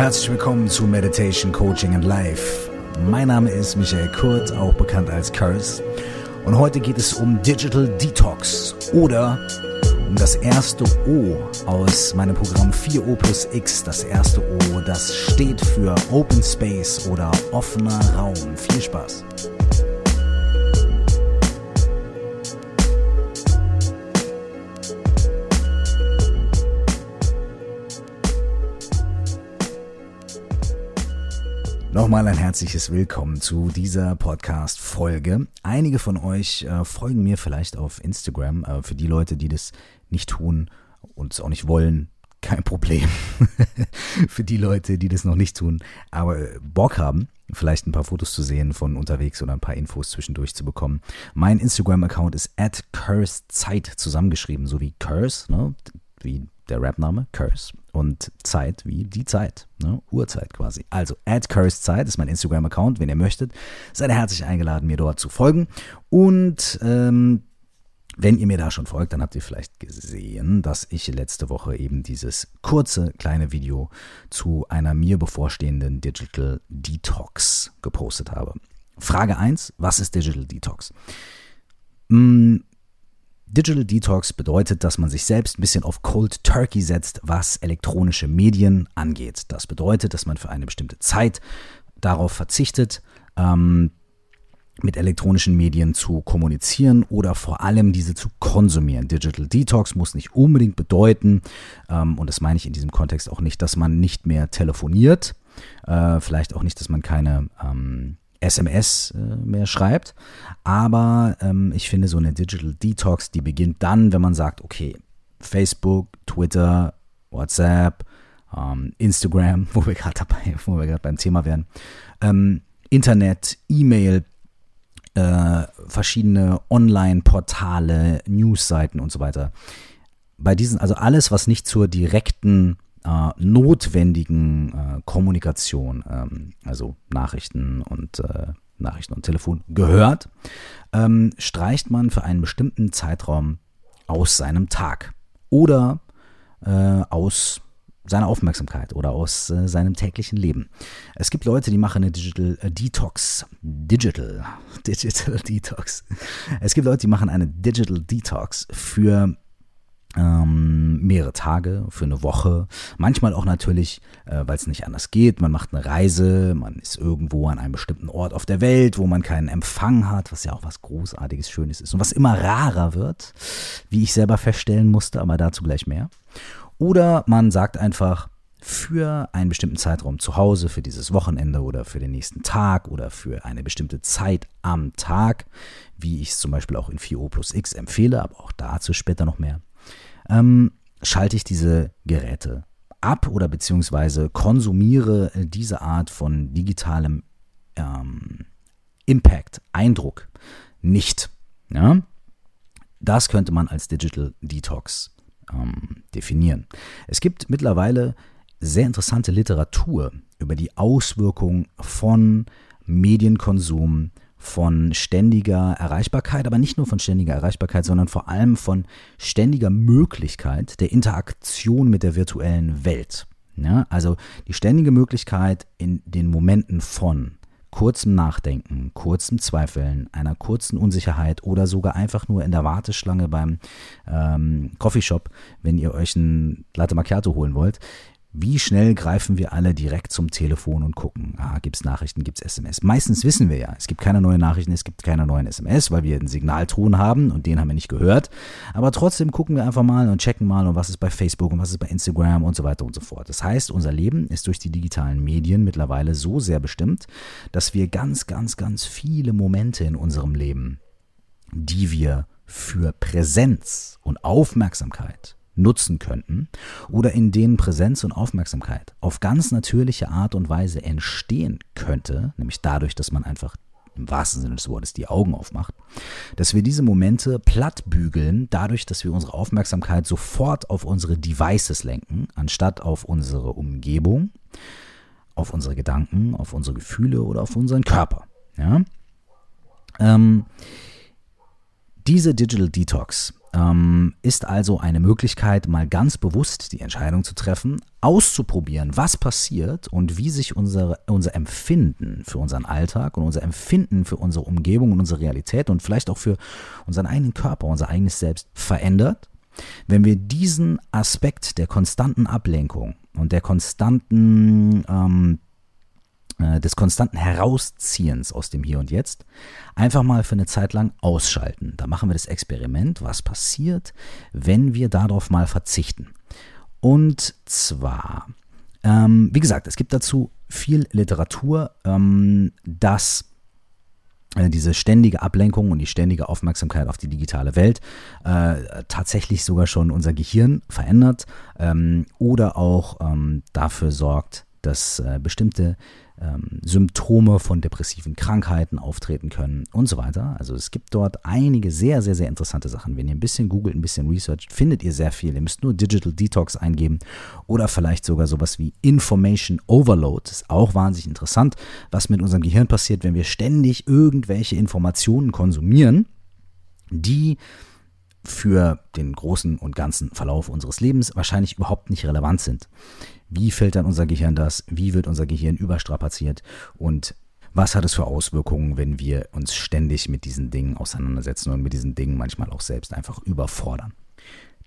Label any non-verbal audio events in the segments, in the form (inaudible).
Herzlich willkommen zu Meditation, Coaching and Life. Mein Name ist Michael Kurt, auch bekannt als Curse. Und heute geht es um Digital Detox oder um das erste O aus meinem Programm 4O plus X. Das erste O, das steht für Open Space oder offener Raum. Viel Spaß. Nochmal ein herzliches Willkommen zu dieser Podcast-Folge. Einige von euch äh, folgen mir vielleicht auf Instagram. Äh, für die Leute, die das nicht tun und es auch nicht wollen, (laughs) kein Problem. (laughs) für die Leute, die das noch nicht tun, aber äh, Bock haben, vielleicht ein paar Fotos zu sehen von unterwegs oder ein paar Infos zwischendurch zu bekommen. Mein Instagram-Account ist at cursezeit zusammengeschrieben, so wie curse, ne? wie der Rapname, curse und Zeit wie die Zeit, ne? Uhrzeit quasi. Also, at Zeit ist mein Instagram-Account, wenn ihr möchtet. Seid ihr herzlich eingeladen, mir dort zu folgen. Und ähm, wenn ihr mir da schon folgt, dann habt ihr vielleicht gesehen, dass ich letzte Woche eben dieses kurze kleine Video zu einer mir bevorstehenden Digital Detox gepostet habe. Frage 1, was ist Digital Detox? Hm, Digital Detox bedeutet, dass man sich selbst ein bisschen auf Cold Turkey setzt, was elektronische Medien angeht. Das bedeutet, dass man für eine bestimmte Zeit darauf verzichtet, ähm, mit elektronischen Medien zu kommunizieren oder vor allem diese zu konsumieren. Digital Detox muss nicht unbedingt bedeuten, ähm, und das meine ich in diesem Kontext auch nicht, dass man nicht mehr telefoniert, äh, vielleicht auch nicht, dass man keine ähm, SMS äh, mehr schreibt. Aber ähm, ich finde, so eine Digital Detox, die beginnt dann, wenn man sagt, okay, Facebook, Twitter, WhatsApp, ähm, Instagram, (laughs) wo wir gerade dabei, wo wir gerade beim Thema wären, ähm, Internet, E-Mail, äh, verschiedene Online-Portale, Newsseiten und so weiter. Bei diesen, also alles, was nicht zur direkten äh, notwendigen äh, Kommunikation, ähm, also Nachrichten und äh, Nachrichten und Telefon gehört, ähm, streicht man für einen bestimmten Zeitraum aus seinem Tag oder äh, aus seiner Aufmerksamkeit oder aus äh, seinem täglichen Leben. Es gibt Leute, die machen eine Digital äh, Detox. Digital. (laughs) Digital Detox. Es gibt Leute, die machen eine Digital Detox für ähm, mehrere Tage, für eine Woche. Manchmal auch natürlich, äh, weil es nicht anders geht. Man macht eine Reise, man ist irgendwo an einem bestimmten Ort auf der Welt, wo man keinen Empfang hat, was ja auch was Großartiges, Schönes ist und was immer rarer wird, wie ich selber feststellen musste, aber dazu gleich mehr. Oder man sagt einfach, für einen bestimmten Zeitraum zu Hause, für dieses Wochenende oder für den nächsten Tag oder für eine bestimmte Zeit am Tag, wie ich es zum Beispiel auch in 4O plus X empfehle, aber auch dazu später noch mehr ähm, schalte ich diese Geräte ab oder beziehungsweise konsumiere diese Art von digitalem ähm, Impact, Eindruck nicht. Ja? Das könnte man als Digital Detox ähm, definieren. Es gibt mittlerweile sehr interessante Literatur über die Auswirkung von Medienkonsum von ständiger Erreichbarkeit, aber nicht nur von ständiger Erreichbarkeit, sondern vor allem von ständiger Möglichkeit der Interaktion mit der virtuellen Welt. Ja, also die ständige Möglichkeit in den Momenten von kurzem Nachdenken, kurzem Zweifeln, einer kurzen Unsicherheit oder sogar einfach nur in der Warteschlange beim ähm, Coffeeshop, wenn ihr euch ein Latte Macchiato holen wollt, wie schnell greifen wir alle direkt zum Telefon und gucken, ah, gibt es Nachrichten, gibt es SMS? Meistens wissen wir ja, es gibt keine neuen Nachrichten, es gibt keine neuen SMS, weil wir einen Signalton haben und den haben wir nicht gehört. Aber trotzdem gucken wir einfach mal und checken mal, und was ist bei Facebook und was ist bei Instagram und so weiter und so fort. Das heißt, unser Leben ist durch die digitalen Medien mittlerweile so sehr bestimmt, dass wir ganz, ganz, ganz viele Momente in unserem Leben, die wir für Präsenz und Aufmerksamkeit nutzen könnten oder in denen Präsenz und Aufmerksamkeit auf ganz natürliche Art und Weise entstehen könnte, nämlich dadurch, dass man einfach im wahrsten Sinne des Wortes die Augen aufmacht, dass wir diese Momente platt bügeln, dadurch, dass wir unsere Aufmerksamkeit sofort auf unsere Devices lenken, anstatt auf unsere Umgebung, auf unsere Gedanken, auf unsere Gefühle oder auf unseren Körper. Ja? Ähm, diese Digital Detox ähm, ist also eine Möglichkeit, mal ganz bewusst die Entscheidung zu treffen, auszuprobieren, was passiert und wie sich unsere, unser Empfinden für unseren Alltag und unser Empfinden für unsere Umgebung und unsere Realität und vielleicht auch für unseren eigenen Körper, unser eigenes Selbst verändert, wenn wir diesen Aspekt der konstanten Ablenkung und der konstanten ähm, äh, des konstanten Herausziehens aus dem Hier und Jetzt einfach mal für eine Zeit lang ausschalten. Da machen wir das Experiment, was passiert, wenn wir darauf mal verzichten. Und zwar, ähm, wie gesagt, es gibt dazu viel Literatur, ähm, dass äh, diese ständige Ablenkung und die ständige Aufmerksamkeit auf die digitale Welt äh, tatsächlich sogar schon unser Gehirn verändert ähm, oder auch ähm, dafür sorgt, dass äh, bestimmte ähm, Symptome von depressiven Krankheiten auftreten können und so weiter. Also es gibt dort einige sehr, sehr, sehr interessante Sachen. Wenn ihr ein bisschen googelt, ein bisschen researcht, findet ihr sehr viel. Ihr müsst nur Digital Detox eingeben oder vielleicht sogar sowas wie Information Overload. Das ist auch wahnsinnig interessant, was mit unserem Gehirn passiert, wenn wir ständig irgendwelche Informationen konsumieren, die für den großen und ganzen Verlauf unseres Lebens wahrscheinlich überhaupt nicht relevant sind. Wie filtert unser Gehirn das? Wie wird unser Gehirn überstrapaziert? Und was hat es für Auswirkungen, wenn wir uns ständig mit diesen Dingen auseinandersetzen und mit diesen Dingen manchmal auch selbst einfach überfordern?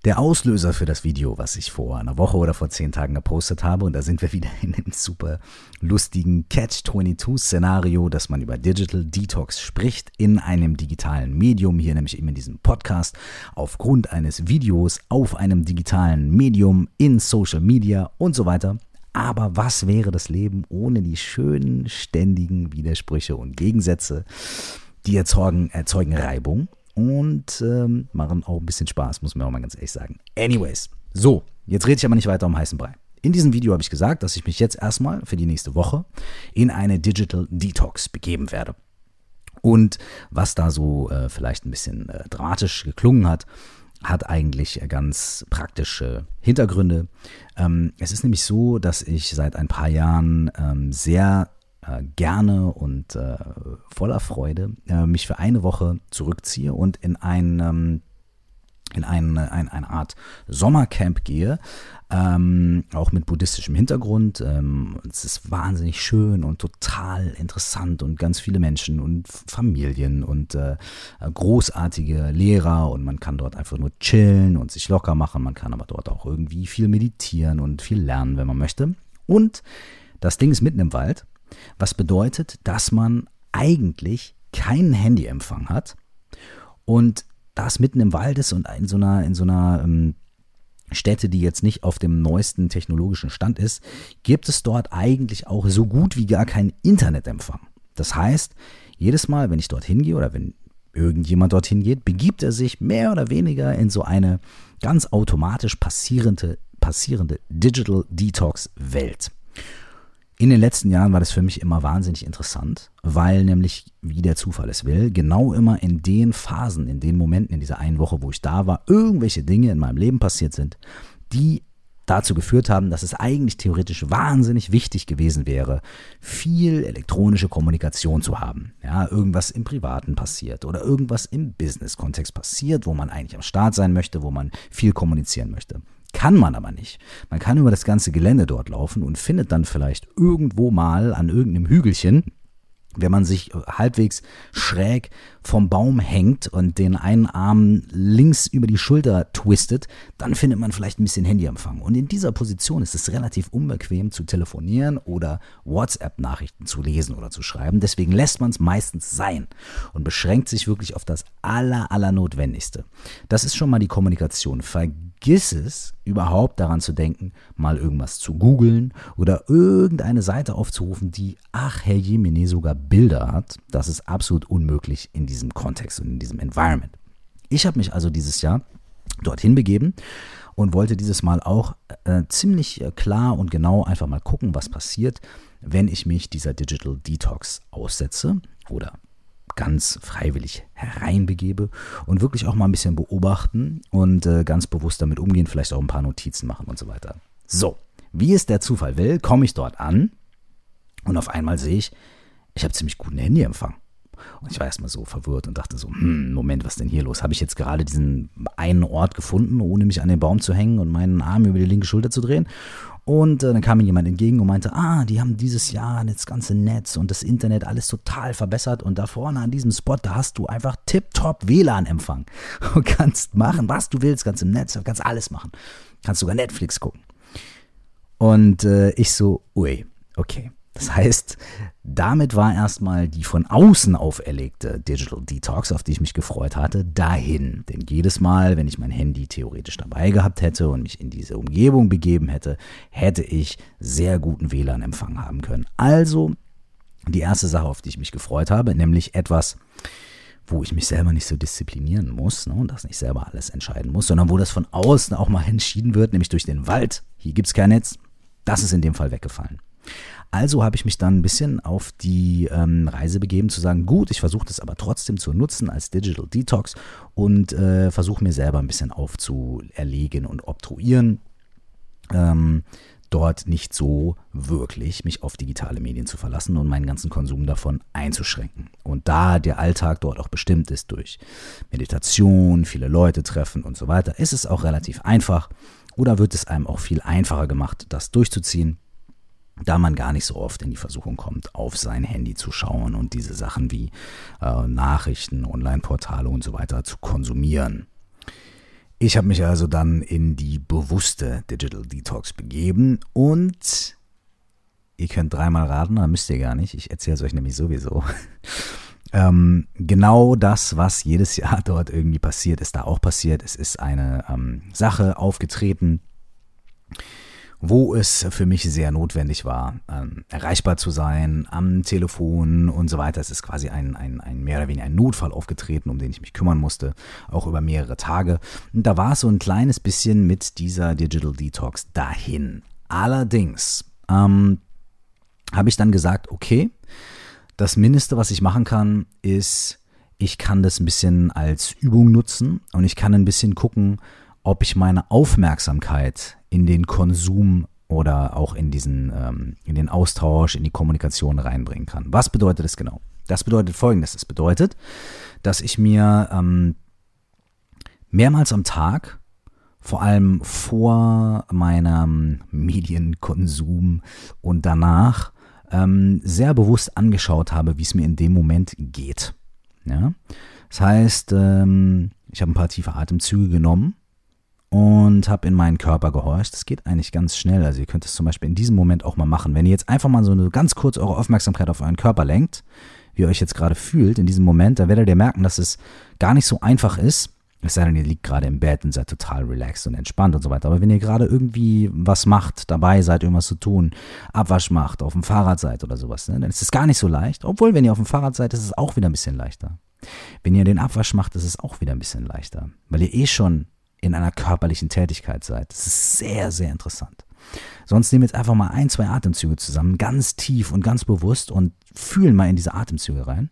Der Auslöser für das Video, was ich vor einer Woche oder vor zehn Tagen gepostet habe, und da sind wir wieder in dem super lustigen Catch-22-Szenario, dass man über Digital Detox spricht in einem digitalen Medium, hier nämlich eben in diesem Podcast, aufgrund eines Videos auf einem digitalen Medium in Social Media und so weiter. Aber was wäre das Leben ohne die schönen, ständigen Widersprüche und Gegensätze? Die erzeugen, erzeugen Reibung und ähm, machen auch ein bisschen Spaß, muss man auch mal ganz ehrlich sagen. Anyways, so, jetzt rede ich aber nicht weiter um heißen Brei. In diesem Video habe ich gesagt, dass ich mich jetzt erstmal für die nächste Woche in eine Digital Detox begeben werde. Und was da so äh, vielleicht ein bisschen äh, dramatisch geklungen hat, hat eigentlich ganz praktische Hintergründe. Ähm, es ist nämlich so, dass ich seit ein paar Jahren ähm, sehr äh, gerne und äh, voller Freude äh, mich für eine Woche zurückziehe und in ein ähm, in ein, ein, eine Art Sommercamp gehe, ähm, auch mit buddhistischem Hintergrund. Ähm, es ist wahnsinnig schön und total interessant und ganz viele Menschen und Familien und äh, großartige Lehrer und man kann dort einfach nur chillen und sich locker machen. Man kann aber dort auch irgendwie viel meditieren und viel lernen, wenn man möchte. Und das Ding ist mitten im Wald was bedeutet, dass man eigentlich keinen Handyempfang hat und das mitten im Wald ist und in so einer, in so einer ähm, Städte, die jetzt nicht auf dem neuesten technologischen Stand ist, gibt es dort eigentlich auch so gut wie gar keinen Internetempfang. Das heißt, jedes Mal, wenn ich dorthin gehe oder wenn irgendjemand dorthin geht, begibt er sich mehr oder weniger in so eine ganz automatisch passierende, passierende Digital Detox Welt. In den letzten Jahren war das für mich immer wahnsinnig interessant, weil nämlich, wie der Zufall es will, genau immer in den Phasen, in den Momenten, in dieser einen Woche, wo ich da war, irgendwelche Dinge in meinem Leben passiert sind, die dazu geführt haben, dass es eigentlich theoretisch wahnsinnig wichtig gewesen wäre, viel elektronische Kommunikation zu haben. Ja, irgendwas im Privaten passiert oder irgendwas im Business-Kontext passiert, wo man eigentlich am Start sein möchte, wo man viel kommunizieren möchte. Kann man aber nicht. Man kann über das ganze Gelände dort laufen und findet dann vielleicht irgendwo mal an irgendeinem Hügelchen wenn man sich halbwegs schräg vom Baum hängt und den einen Arm links über die Schulter twistet, dann findet man vielleicht ein bisschen Handyempfang. Und in dieser Position ist es relativ unbequem zu telefonieren oder WhatsApp-Nachrichten zu lesen oder zu schreiben. Deswegen lässt man es meistens sein und beschränkt sich wirklich auf das aller, aller. Das ist schon mal die Kommunikation. Vergiss es, überhaupt daran zu denken, mal irgendwas zu googeln oder irgendeine Seite aufzurufen, die, ach Herr Jemine, sogar Bilder hat. Das ist absolut unmöglich in diesem Kontext und in diesem Environment. Ich habe mich also dieses Jahr dorthin begeben und wollte dieses Mal auch äh, ziemlich äh, klar und genau einfach mal gucken, was passiert, wenn ich mich dieser Digital Detox aussetze oder ganz freiwillig hereinbegebe und wirklich auch mal ein bisschen beobachten und äh, ganz bewusst damit umgehen, vielleicht auch ein paar Notizen machen und so weiter. So, wie es der Zufall will, komme ich dort an und auf einmal sehe ich, ich habe ziemlich guten Handyempfang. Und ich war erstmal so verwirrt und dachte so, hm, Moment, was denn hier los? Habe ich jetzt gerade diesen einen Ort gefunden, ohne mich an den Baum zu hängen und meinen Arm über die linke Schulter zu drehen? Und äh, dann kam mir jemand entgegen und meinte, ah, die haben dieses Jahr das ganze Netz und das Internet alles total verbessert und da vorne an diesem Spot, da hast du einfach tipptopp WLAN-Empfang (laughs) und kannst machen, was du willst, kannst im Netz, kannst alles machen. Kannst sogar Netflix gucken. Und äh, ich so, ui, okay. Das heißt, damit war erstmal die von außen auferlegte Digital Detox, auf die ich mich gefreut hatte, dahin. Denn jedes Mal, wenn ich mein Handy theoretisch dabei gehabt hätte und mich in diese Umgebung begeben hätte, hätte ich sehr guten WLAN-Empfang haben können. Also die erste Sache, auf die ich mich gefreut habe, nämlich etwas, wo ich mich selber nicht so disziplinieren muss ne, und das nicht selber alles entscheiden muss, sondern wo das von außen auch mal entschieden wird, nämlich durch den Wald. Hier gibt es kein Netz. Das ist in dem Fall weggefallen. Also habe ich mich dann ein bisschen auf die ähm, Reise begeben, zu sagen, gut, ich versuche das aber trotzdem zu nutzen als Digital Detox und äh, versuche mir selber ein bisschen aufzuerlegen und obtruieren. Ähm, dort nicht so wirklich mich auf digitale Medien zu verlassen und meinen ganzen Konsum davon einzuschränken. Und da der Alltag dort auch bestimmt ist durch Meditation, viele Leute treffen und so weiter, ist es auch relativ einfach oder wird es einem auch viel einfacher gemacht, das durchzuziehen da man gar nicht so oft in die Versuchung kommt, auf sein Handy zu schauen und diese Sachen wie äh, Nachrichten, Online-Portale und so weiter zu konsumieren. Ich habe mich also dann in die bewusste Digital Detox begeben und ihr könnt dreimal raten, da müsst ihr gar nicht, ich erzähle es euch nämlich sowieso. (laughs) ähm, genau das, was jedes (laughs) Jahr dort irgendwie passiert, ist da auch passiert. Es ist eine ähm, Sache aufgetreten, wo es für mich sehr notwendig war, ähm, erreichbar zu sein am Telefon und so weiter. Es ist quasi ein, ein, ein mehr oder weniger ein Notfall aufgetreten, um den ich mich kümmern musste, auch über mehrere Tage. Und da war es so ein kleines bisschen mit dieser Digital Detox dahin. Allerdings ähm, habe ich dann gesagt, okay, das Mindeste, was ich machen kann, ist, ich kann das ein bisschen als Übung nutzen und ich kann ein bisschen gucken, ob ich meine Aufmerksamkeit in den Konsum oder auch in diesen, ähm, in den Austausch, in die Kommunikation reinbringen kann. Was bedeutet das genau? Das bedeutet folgendes. Es bedeutet, dass ich mir ähm, mehrmals am Tag, vor allem vor meinem Medienkonsum und danach, ähm, sehr bewusst angeschaut habe, wie es mir in dem Moment geht. Ja? Das heißt, ähm, ich habe ein paar tiefe Atemzüge genommen und habe in meinen Körper gehorcht. Das geht eigentlich ganz schnell. Also ihr könnt es zum Beispiel in diesem Moment auch mal machen. Wenn ihr jetzt einfach mal so eine ganz kurz eure Aufmerksamkeit auf euren Körper lenkt, wie ihr euch jetzt gerade fühlt in diesem Moment, dann werdet ihr merken, dass es gar nicht so einfach ist. Es sei denn, ihr liegt gerade im Bett und seid total relaxed und entspannt und so weiter. Aber wenn ihr gerade irgendwie was macht, dabei seid, irgendwas zu tun, Abwasch macht, auf dem Fahrrad seid oder sowas, ne, dann ist es gar nicht so leicht. Obwohl, wenn ihr auf dem Fahrrad seid, ist es auch wieder ein bisschen leichter. Wenn ihr den Abwasch macht, ist es auch wieder ein bisschen leichter. Weil ihr eh schon in einer körperlichen Tätigkeit seid. Das ist sehr, sehr interessant. Sonst nehmen wir jetzt einfach mal ein, zwei Atemzüge zusammen, ganz tief und ganz bewusst und fühlen mal in diese Atemzüge rein.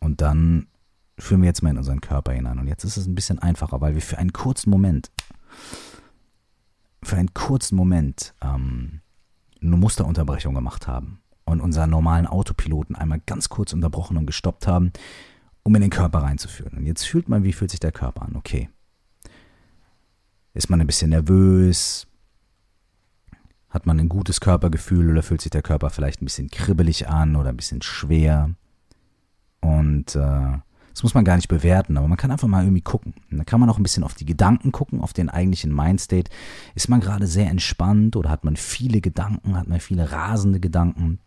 Und dann führen wir jetzt mal in unseren Körper hinein. Und jetzt ist es ein bisschen einfacher, weil wir für einen kurzen Moment, für einen kurzen Moment ähm, eine Musterunterbrechung gemacht haben und unseren normalen Autopiloten einmal ganz kurz unterbrochen und gestoppt haben, um in den Körper reinzuführen. Und jetzt fühlt man, wie fühlt sich der Körper an? Okay. Ist man ein bisschen nervös? Hat man ein gutes Körpergefühl oder fühlt sich der Körper vielleicht ein bisschen kribbelig an oder ein bisschen schwer? Und äh, das muss man gar nicht bewerten, aber man kann einfach mal irgendwie gucken. Und da kann man auch ein bisschen auf die Gedanken gucken, auf den eigentlichen Mindstate. Ist man gerade sehr entspannt oder hat man viele Gedanken, hat man viele rasende Gedanken?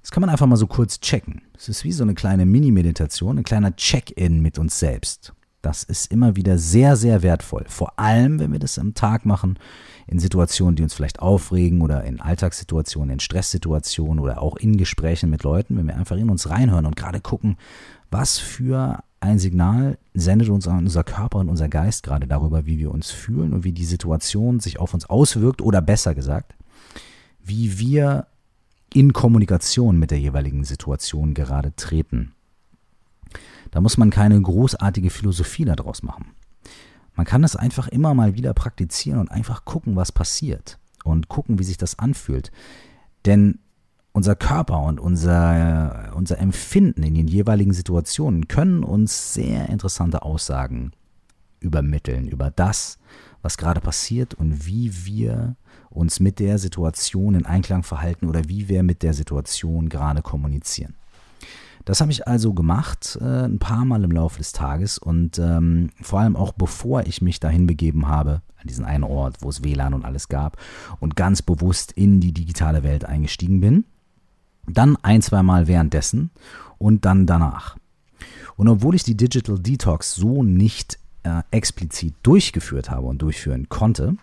Das kann man einfach mal so kurz checken. Es ist wie so eine kleine Mini-Meditation, ein kleiner Check-in mit uns selbst. Das ist immer wieder sehr, sehr wertvoll. Vor allem, wenn wir das am Tag machen, in Situationen, die uns vielleicht aufregen oder in Alltagssituationen, in Stresssituationen oder auch in Gesprächen mit Leuten, wenn wir einfach in uns reinhören und gerade gucken, was für ein Signal sendet uns unser Körper und unser Geist gerade darüber, wie wir uns fühlen und wie die Situation sich auf uns auswirkt oder besser gesagt, wie wir in Kommunikation mit der jeweiligen Situation gerade treten. Da muss man keine großartige Philosophie daraus machen. Man kann es einfach immer mal wieder praktizieren und einfach gucken, was passiert und gucken, wie sich das anfühlt. Denn unser Körper und unser, unser Empfinden in den jeweiligen Situationen können uns sehr interessante Aussagen übermitteln über das, was gerade passiert und wie wir uns mit der Situation in Einklang verhalten oder wie wir mit der Situation gerade kommunizieren. Das habe ich also gemacht, äh, ein paar Mal im Laufe des Tages und ähm, vor allem auch bevor ich mich dahin begeben habe, an diesen einen Ort, wo es WLAN und alles gab und ganz bewusst in die digitale Welt eingestiegen bin. Dann ein, zwei Mal währenddessen und dann danach. Und obwohl ich die Digital Detox so nicht äh, explizit durchgeführt habe und durchführen konnte,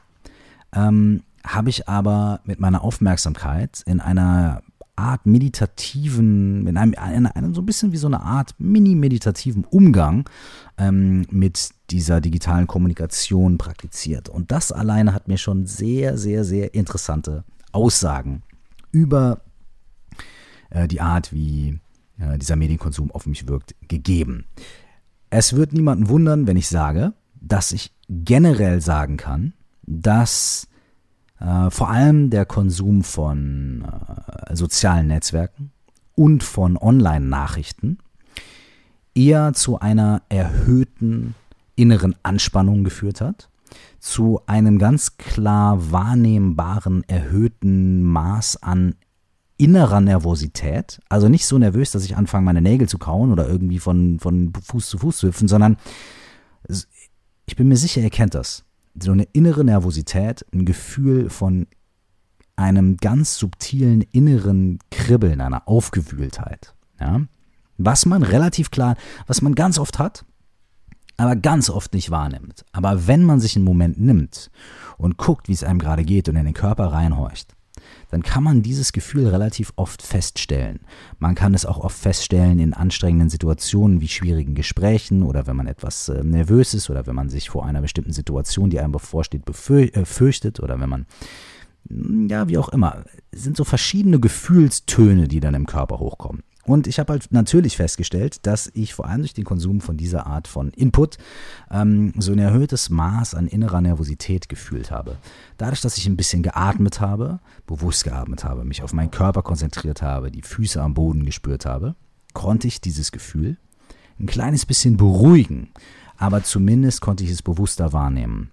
ähm, habe ich aber mit meiner Aufmerksamkeit in einer Art meditativen, in einem, in einem, so ein bisschen wie so eine Art mini-meditativen Umgang ähm, mit dieser digitalen Kommunikation praktiziert. Und das alleine hat mir schon sehr, sehr, sehr interessante Aussagen über äh, die Art, wie äh, dieser Medienkonsum auf mich wirkt, gegeben. Es wird niemanden wundern, wenn ich sage, dass ich generell sagen kann, dass äh, vor allem der Konsum von äh, sozialen Netzwerken und von Online-Nachrichten eher zu einer erhöhten inneren Anspannung geführt hat, zu einem ganz klar wahrnehmbaren erhöhten Maß an innerer Nervosität. Also nicht so nervös, dass ich anfange, meine Nägel zu kauen oder irgendwie von, von Fuß zu Fuß zu hüpfen, sondern ich bin mir sicher, ihr kennt das so eine innere Nervosität, ein Gefühl von einem ganz subtilen inneren Kribbeln, einer Aufgewühltheit. Ja? Was man relativ klar, was man ganz oft hat, aber ganz oft nicht wahrnimmt. Aber wenn man sich einen Moment nimmt und guckt, wie es einem gerade geht und in den Körper reinhorcht, dann kann man dieses Gefühl relativ oft feststellen. Man kann es auch oft feststellen in anstrengenden Situationen wie schwierigen Gesprächen oder wenn man etwas äh, nervös ist oder wenn man sich vor einer bestimmten Situation, die einem bevorsteht, äh, fürchtet oder wenn man ja, wie auch immer, es sind so verschiedene Gefühlstöne, die dann im Körper hochkommen. Und ich habe halt natürlich festgestellt, dass ich vor allem durch den Konsum von dieser Art von Input ähm, so ein erhöhtes Maß an innerer Nervosität gefühlt habe. Dadurch, dass ich ein bisschen geatmet habe, bewusst geatmet habe, mich auf meinen Körper konzentriert habe, die Füße am Boden gespürt habe, konnte ich dieses Gefühl ein kleines bisschen beruhigen. Aber zumindest konnte ich es bewusster wahrnehmen.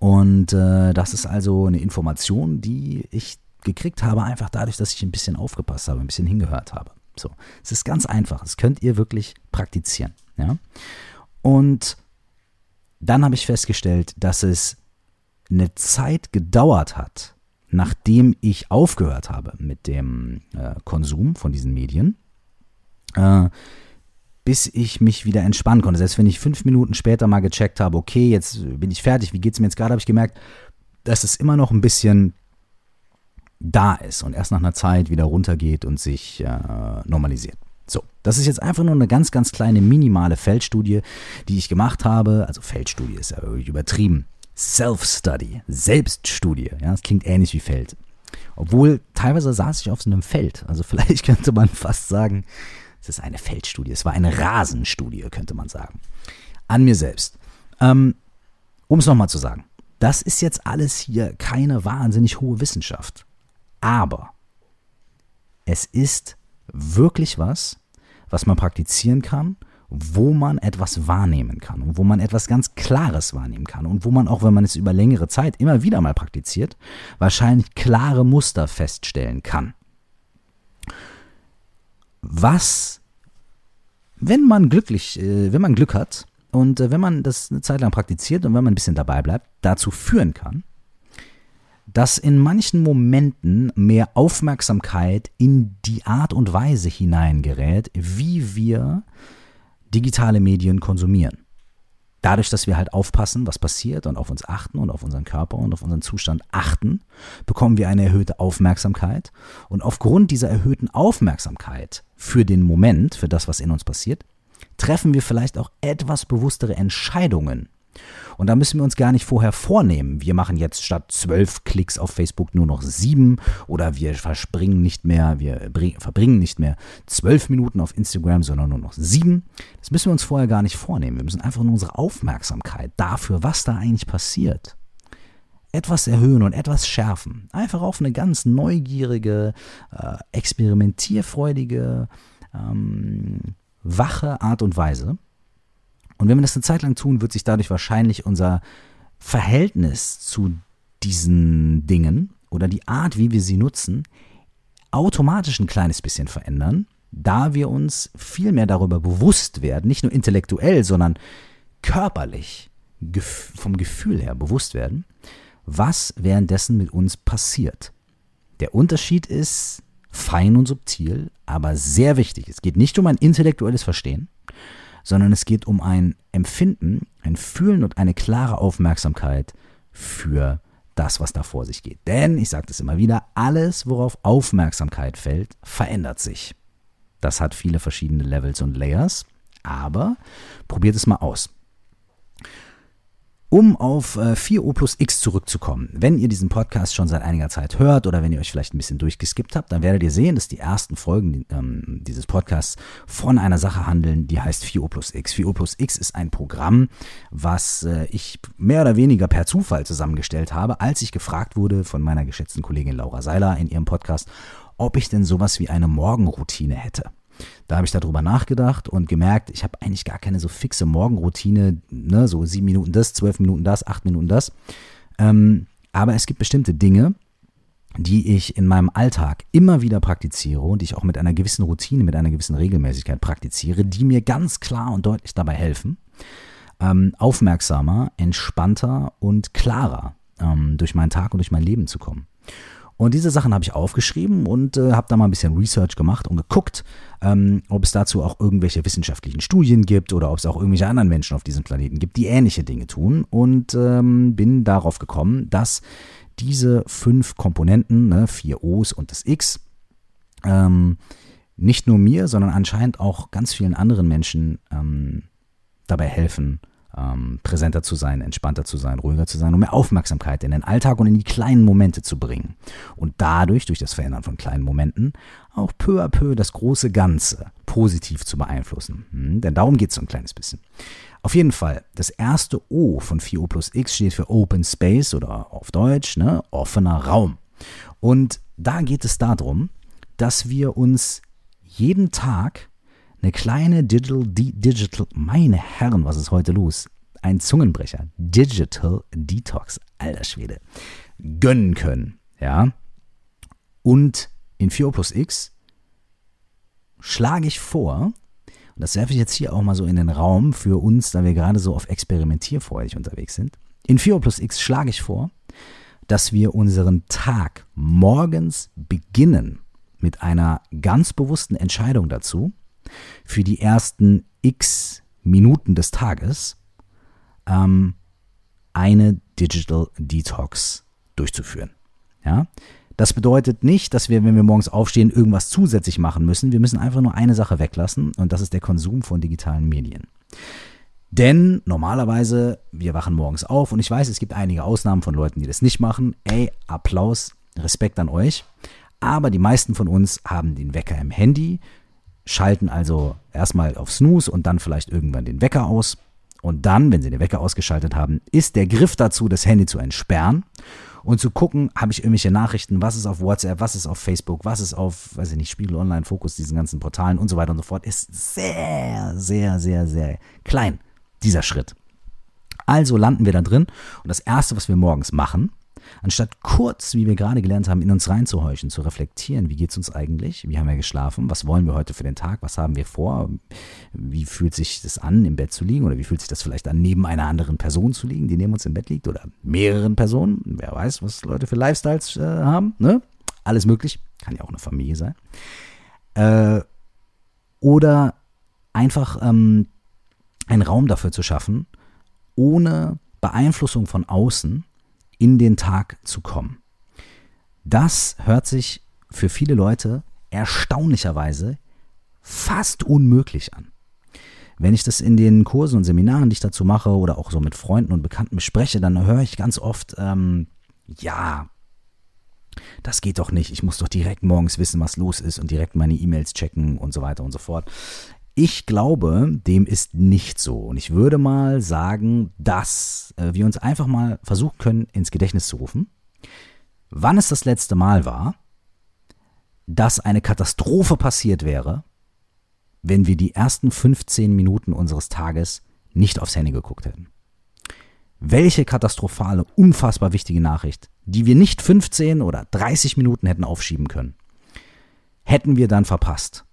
Und äh, das ist also eine Information, die ich gekriegt habe, einfach dadurch, dass ich ein bisschen aufgepasst habe, ein bisschen hingehört habe. So, es ist ganz einfach. Das könnt ihr wirklich praktizieren. Ja? Und dann habe ich festgestellt, dass es eine Zeit gedauert hat, nachdem ich aufgehört habe mit dem äh, Konsum von diesen Medien, äh, bis ich mich wieder entspannen konnte. Selbst wenn ich fünf Minuten später mal gecheckt habe, okay, jetzt bin ich fertig, wie geht es mir jetzt gerade, habe ich gemerkt, dass es immer noch ein bisschen da ist und erst nach einer Zeit wieder runtergeht und sich äh, normalisiert. So, das ist jetzt einfach nur eine ganz, ganz kleine minimale Feldstudie, die ich gemacht habe. Also Feldstudie ist ja wirklich übertrieben. Self-Study, Selbststudie. Ja, das klingt ähnlich wie Feld. Obwohl teilweise saß ich auf so einem Feld. Also (laughs) vielleicht könnte man fast sagen, es ist eine Feldstudie. Es war eine Rasenstudie, könnte man sagen. An mir selbst. Ähm, um es nochmal zu sagen. Das ist jetzt alles hier keine wahnsinnig hohe Wissenschaft. Aber es ist wirklich was, was man praktizieren kann, wo man etwas wahrnehmen kann und wo man etwas ganz Klares wahrnehmen kann und wo man auch, wenn man es über längere Zeit immer wieder mal praktiziert, wahrscheinlich klare Muster feststellen kann. Was, wenn man glücklich, äh, wenn man Glück hat und äh, wenn man das eine Zeit lang praktiziert und wenn man ein bisschen dabei bleibt, dazu führen kann, dass in manchen Momenten mehr Aufmerksamkeit in die Art und Weise hineingerät, wie wir digitale Medien konsumieren. Dadurch, dass wir halt aufpassen, was passiert und auf uns achten und auf unseren Körper und auf unseren Zustand achten, bekommen wir eine erhöhte Aufmerksamkeit. Und aufgrund dieser erhöhten Aufmerksamkeit für den Moment, für das, was in uns passiert, treffen wir vielleicht auch etwas bewusstere Entscheidungen Und da müssen wir uns gar nicht vorher vornehmen, wir machen jetzt statt zwölf Klicks auf Facebook nur noch sieben oder wir verspringen nicht mehr, wir verbringen nicht mehr zwölf Minuten auf Instagram, sondern nur noch sieben. Das müssen wir uns vorher gar nicht vornehmen. Wir müssen einfach nur unsere Aufmerksamkeit dafür, was da eigentlich passiert, etwas erhöhen und etwas schärfen. Einfach auf eine ganz neugierige, äh, experimentierfreudige, ähm, wache Art und Weise. Und wenn wir das eine Zeit lang tun, wird sich dadurch wahrscheinlich unser Verhältnis zu diesen Dingen oder die Art, wie wir sie nutzen, automatisch ein kleines bisschen verändern, da wir uns viel mehr darüber bewusst werden, nicht nur intellektuell, sondern körperlich, vom Gefühl her bewusst werden, was währenddessen mit uns passiert. Der Unterschied ist fein und subtil, aber sehr wichtig. Es geht nicht um ein intellektuelles Verstehen, sondern es geht um ein Empfinden, ein Fühlen und eine klare Aufmerksamkeit für das, was da vor sich geht. Denn, ich sage das immer wieder, alles, worauf Aufmerksamkeit fällt, verändert sich. Das hat viele verschiedene Levels und Layers, aber probiert es mal aus. Um auf 4O äh, plus X zurückzukommen, wenn ihr diesen Podcast schon seit einiger Zeit hört oder wenn ihr euch vielleicht ein bisschen durchgeskippt habt, dann werdet ihr sehen, dass die ersten Folgen ähm, dieses Podcasts von einer Sache handeln, die heißt 4O plus X. 4O plus X ist ein Programm, was äh, ich mehr oder weniger per Zufall zusammengestellt habe, als ich gefragt wurde von meiner geschätzten Kollegin Laura Seiler in ihrem Podcast, ob ich denn sowas wie eine Morgenroutine hätte. Da habe ich darüber nachgedacht und gemerkt, ich habe eigentlich gar keine so fixe Morgenroutine, ne, so sieben Minuten das, zwölf Minuten das, acht Minuten das. Ähm, aber es gibt bestimmte Dinge, die ich in meinem Alltag immer wieder praktiziere und die ich auch mit einer gewissen Routine, mit einer gewissen Regelmäßigkeit praktiziere, die mir ganz klar und deutlich dabei helfen, ähm, aufmerksamer, entspannter und klarer ähm, durch meinen Tag und durch mein Leben zu kommen. Und diese Sachen habe ich aufgeschrieben und äh, habe da mal ein bisschen Research gemacht und geguckt, ähm, ob es dazu auch irgendwelche wissenschaftlichen Studien gibt oder ob es auch irgendwelche anderen Menschen auf diesem Planeten gibt, die ähnliche Dinge tun. Und ähm, bin darauf gekommen, dass diese fünf Komponenten, ne, vier O's und das X, ähm, nicht nur mir, sondern anscheinend auch ganz vielen anderen Menschen ähm, dabei helfen, ähm, präsenter zu sein, entspannter zu sein, ruhiger zu sein, um mehr Aufmerksamkeit in den Alltag und in die kleinen Momente zu bringen. Und dadurch, durch das Verändern von kleinen Momenten, auch peu à peu das große Ganze positiv zu beeinflussen. Hm, denn darum geht es so ein kleines bisschen. Auf jeden Fall, das erste O von 4O plus X steht für Open Space oder auf Deutsch, ne, offener Raum. Und da geht es darum, dass wir uns jeden Tag eine kleine Digital, Digital, meine Herren, was ist heute los? Ein Zungenbrecher. Digital Detox, alter Schwede. Gönnen können, ja. Und in 4 plus X schlage ich vor, und das werfe ich jetzt hier auch mal so in den Raum für uns, da wir gerade so auf experimentierfreudig unterwegs sind. In 4 plus X schlage ich vor, dass wir unseren Tag morgens beginnen mit einer ganz bewussten Entscheidung dazu, für die ersten x Minuten des Tages ähm, eine Digital Detox durchzuführen. Ja? Das bedeutet nicht, dass wir, wenn wir morgens aufstehen, irgendwas zusätzlich machen müssen. Wir müssen einfach nur eine Sache weglassen und das ist der Konsum von digitalen Medien. Denn normalerweise, wir wachen morgens auf und ich weiß, es gibt einige Ausnahmen von Leuten, die das nicht machen. Ey, Applaus, Respekt an euch. Aber die meisten von uns haben den Wecker im Handy, schalten also erstmal auf Snooze und dann vielleicht irgendwann den Wecker aus. Und dann, wenn Sie den Wecker ausgeschaltet haben, ist der Griff dazu, das Handy zu entsperren und zu gucken, habe ich irgendwelche Nachrichten, was ist auf WhatsApp, was ist auf Facebook, was ist auf, weiß ich nicht, Spiegel Online, Fokus, diesen ganzen Portalen und so weiter und so fort, ist sehr, sehr, sehr, sehr klein, dieser Schritt. Also landen wir da drin und das Erste, was wir morgens machen, Anstatt kurz, wie wir gerade gelernt haben, in uns reinzuhorchen, zu reflektieren, wie geht es uns eigentlich, wie haben wir geschlafen, was wollen wir heute für den Tag, was haben wir vor, wie fühlt sich das an, im Bett zu liegen? Oder wie fühlt sich das vielleicht an, neben einer anderen Person zu liegen, die neben uns im Bett liegt? Oder mehreren Personen, wer weiß, was Leute für Lifestyles äh, haben, ne? Alles möglich, kann ja auch eine Familie sein. Äh, oder einfach ähm, einen Raum dafür zu schaffen, ohne Beeinflussung von außen in den Tag zu kommen. Das hört sich für viele Leute erstaunlicherweise fast unmöglich an. wenn ich das in den Kursen und Seminaren, die ich dazu mache oder auch so mit Freunden und Bekannten bespreche, dann höre ich ganz oft, ähm, ja, das geht doch nicht. Ich muss doch direkt morgens wissen, was los ist und direkt meine E-Mails checken und so weiter und so fort. Ich glaube, dem ist nicht so. Und ich würde mal sagen, dass äh, wir uns einfach mal versuchen können, ins Gedächtnis zu rufen, wann es das letzte Mal war, dass eine Katastrophe passiert wäre, wenn wir die ersten 15 Minuten unseres Tages nicht aufs Handy geguckt hätten. Welche katastrophale, unfassbar wichtige Nachricht, die wir nicht 15 oder 30 Minuten hätten aufschieben können, hätten wir dann verpasst.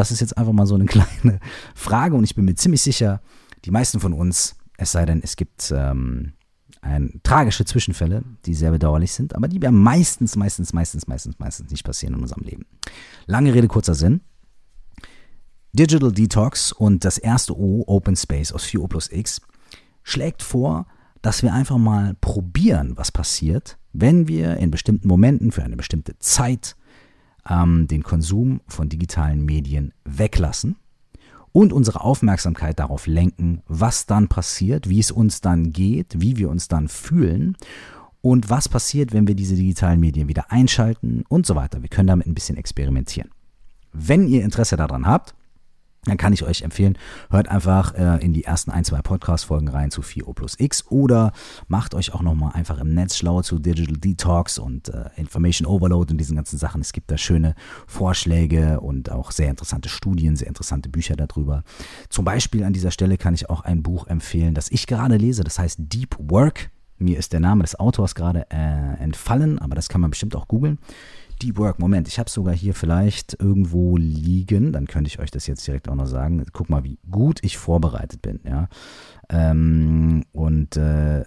Das ist jetzt einfach mal so eine (laughs) kleine Frage und ich bin mir ziemlich sicher, die meisten von uns, es sei denn, es gibt ähm, ein, tragische Zwischenfälle, die sehr bedauerlich sind, aber die ja meistens, meistens, meistens, meistens, meistens nicht passieren in unserem Leben. Lange Rede, kurzer Sinn. Digital Detox und das erste O, Open Space aus 4O plus X, schlägt vor, dass wir einfach mal probieren, was passiert, wenn wir in bestimmten Momenten für eine bestimmte Zeit ähm, den Konsum von digitalen Medien weglassen und unsere Aufmerksamkeit darauf lenken, was dann passiert, wie es uns dann geht, wie wir uns dann fühlen und was passiert, wenn wir diese digitalen Medien wieder einschalten und so weiter. Wir können damit ein bisschen experimentieren. Wenn ihr Interesse daran habt, dann kann ich euch empfehlen, hört einfach äh, in die ersten ein, zwei Podcast-Folgen rein zu 4O plus X oder macht euch auch nochmal einfach im Netz schlau zu Digital Detox und äh, Information Overload und diesen ganzen Sachen. Es gibt da schöne Vorschläge und auch sehr interessante Studien, sehr interessante Bücher darüber. Zum Beispiel an dieser Stelle kann ich auch ein Buch empfehlen, das ich gerade lese, das heißt Deep Work. Mir ist der Name des Autors gerade äh, entfallen, aber das kann man bestimmt auch googeln. Deep Work. Moment, ich habe sogar hier vielleicht irgendwo liegen. Dann könnte ich euch das jetzt direkt auch noch sagen. Guck mal, wie gut ich vorbereitet bin. Ja. Ähm, und äh,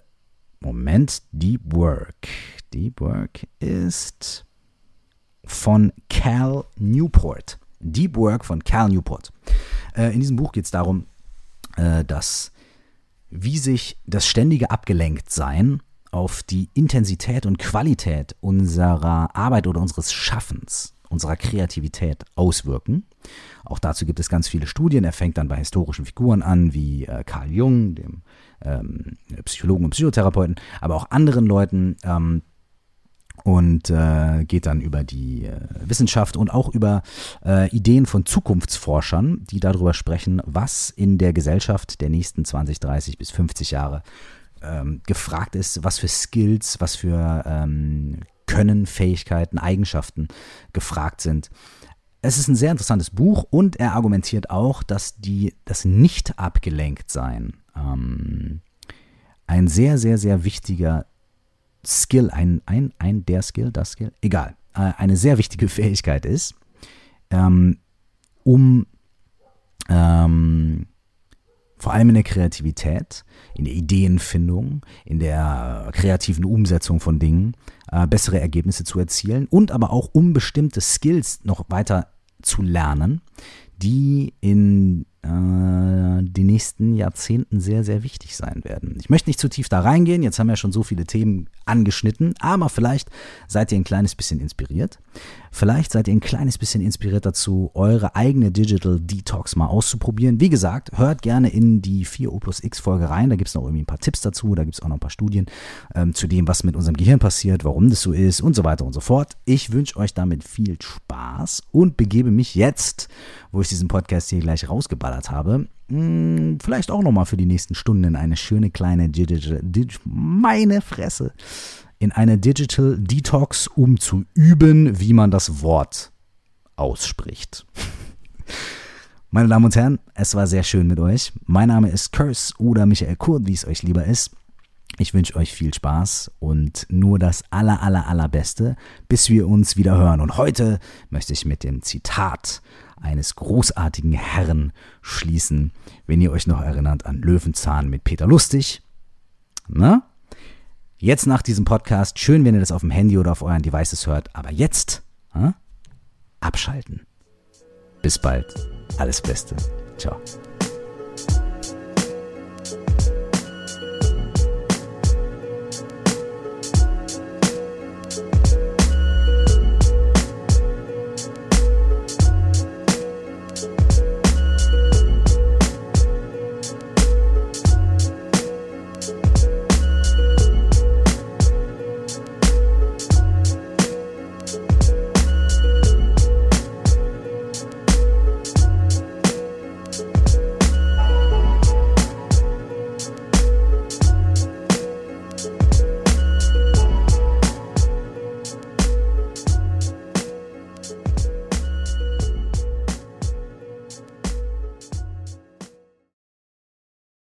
Moment, Deep Work. Deep Work ist von Cal Newport. Deep Work von Cal Newport. Äh, in diesem Buch geht es darum, äh, dass wie sich das ständige Abgelenktsein auf die Intensität und Qualität unserer Arbeit oder unseres Schaffens, unserer Kreativität auswirken. Auch dazu gibt es ganz viele Studien. Er fängt dann bei historischen Figuren an, wie äh, Carl Jung, dem ähm, Psychologen und Psychotherapeuten, aber auch anderen Leuten. Ähm, und äh, geht dann über die äh, Wissenschaft und auch über äh, Ideen von Zukunftsforschern, die darüber sprechen, was in der Gesellschaft der nächsten 20, 30 bis 50 Jahre ähm, gefragt ist, was für Skills, was für ähm, Können, Fähigkeiten, Eigenschaften gefragt sind. Es ist ein sehr interessantes Buch und er argumentiert auch, dass die, das Nicht-Abgelenkt-Sein ähm, ein sehr, sehr, sehr wichtiger Skill, ein, ein, ein, der Skill, das Skill, egal, äh, eine sehr wichtige Fähigkeit ist, ähm, um ähm, vor allem in der Kreativität, in der Ideenfindung, in der kreativen Umsetzung von Dingen äh, bessere Ergebnisse zu erzielen und aber auch um bestimmte Skills noch weiter zu lernen, die in äh, den nächsten Jahrzehnten sehr, sehr wichtig sein werden. Ich möchte nicht zu tief da reingehen, jetzt haben wir schon so viele Themen angeschnitten, aber vielleicht seid ihr ein kleines bisschen inspiriert. Vielleicht seid ihr ein kleines bisschen inspiriert dazu, eure eigene Digital Detox mal auszuprobieren. Wie gesagt, hört gerne in die 4O plus X Folge rein, da gibt es noch irgendwie ein paar Tipps dazu, da gibt es auch noch ein paar Studien ähm, zu dem, was mit unserem Gehirn passiert, warum das so ist und so weiter und so fort. Ich wünsche euch damit viel Spaß und begebe mich jetzt, wo ich diesen Podcast hier gleich rausgeballert habe, hm, vielleicht auch nochmal für die nächsten Stunden in eine schöne kleine Digital, Dig, meine Fresse, in eine Digital Detox, um zu üben, wie man das Wort ausspricht. (laughs) Meine Damen und Herren, es war sehr schön mit euch. Mein Name ist Curse oder Michael Kurt, wie es euch lieber ist. Ich wünsche euch viel Spaß und nur das aller, aller, allerbeste, bis wir uns wieder hören. Und heute möchte ich mit dem Zitat eines großartigen Herrn schließen, wenn ihr euch noch erinnert an Löwenzahn mit Peter Lustig. Na? Jetzt nach diesem Podcast, schön, wenn ihr das auf dem Handy oder auf euren Devices hört, aber jetzt äh, abschalten. Bis bald. Alles Beste. Ciao.